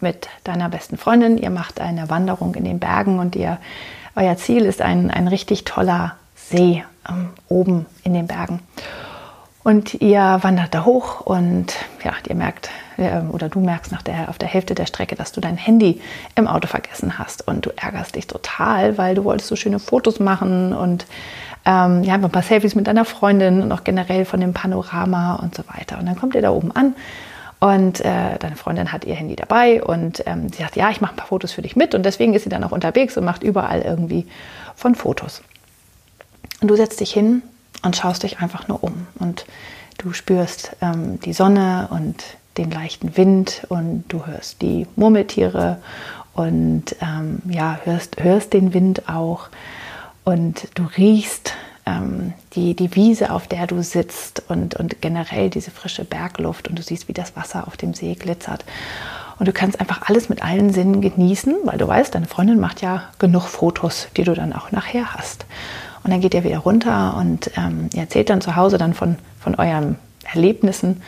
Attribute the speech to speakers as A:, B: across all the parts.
A: mit deiner besten Freundin. Ihr macht eine Wanderung in den Bergen und ihr, euer Ziel ist ein, ein richtig toller See ähm, oben in den Bergen. Und ihr wandert da hoch und ja, ihr merkt äh, oder du merkst nach der, auf der Hälfte der Strecke, dass du dein Handy im Auto vergessen hast und du ärgerst dich total, weil du wolltest so schöne Fotos machen und ähm, ja, ein paar Selfies mit deiner Freundin und auch generell von dem Panorama und so weiter. Und dann kommt ihr da oben an und äh, deine Freundin hat ihr Handy dabei und ähm, sie sagt, ja, ich mache ein paar Fotos für dich mit. Und deswegen ist sie dann auch unterwegs und macht überall irgendwie von Fotos. Und du setzt dich hin und schaust dich einfach nur um. Und du spürst ähm, die Sonne und den leichten Wind und du hörst die Murmeltiere und ähm, ja, hörst, hörst den Wind auch und du riechst ähm, die, die Wiese, auf der du sitzt und, und generell diese frische Bergluft und du siehst, wie das Wasser auf dem See glitzert. Und du kannst einfach alles mit allen Sinnen genießen, weil du weißt, deine Freundin macht ja genug Fotos, die du dann auch nachher hast. Und dann geht ihr wieder runter und ähm, ihr erzählt dann zu Hause dann von, von euren Erlebnissen.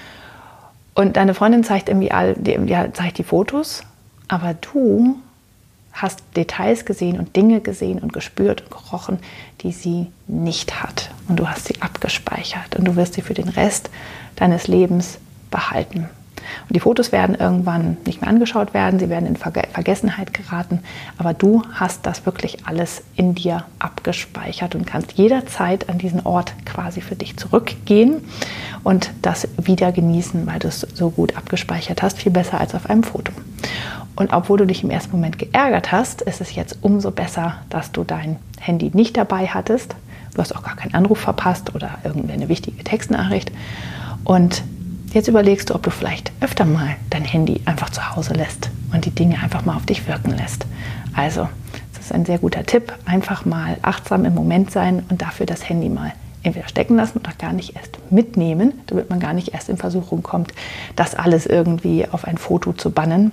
A: Und deine Freundin zeigt irgendwie all, die, ja, zeigt die Fotos, aber du hast Details gesehen und Dinge gesehen und gespürt und gerochen, die sie nicht hat. Und du hast sie abgespeichert und du wirst sie für den Rest deines Lebens behalten. Und die Fotos werden irgendwann nicht mehr angeschaut werden, sie werden in Vergessenheit geraten, aber du hast das wirklich alles in dir abgespeichert und kannst jederzeit an diesen Ort quasi für dich zurückgehen und das wieder genießen, weil du es so gut abgespeichert hast, viel besser als auf einem Foto. Und obwohl du dich im ersten Moment geärgert hast, ist es jetzt umso besser, dass du dein Handy nicht dabei hattest. Du hast auch gar keinen Anruf verpasst oder irgendeine wichtige Textnachricht. Und jetzt überlegst du, ob du vielleicht öfter mal dein Handy einfach zu Hause lässt und die Dinge einfach mal auf dich wirken lässt. Also, das ist ein sehr guter Tipp. Einfach mal achtsam im Moment sein und dafür das Handy mal entweder stecken lassen oder gar nicht erst mitnehmen, damit man gar nicht erst in Versuchung kommt, das alles irgendwie auf ein Foto zu bannen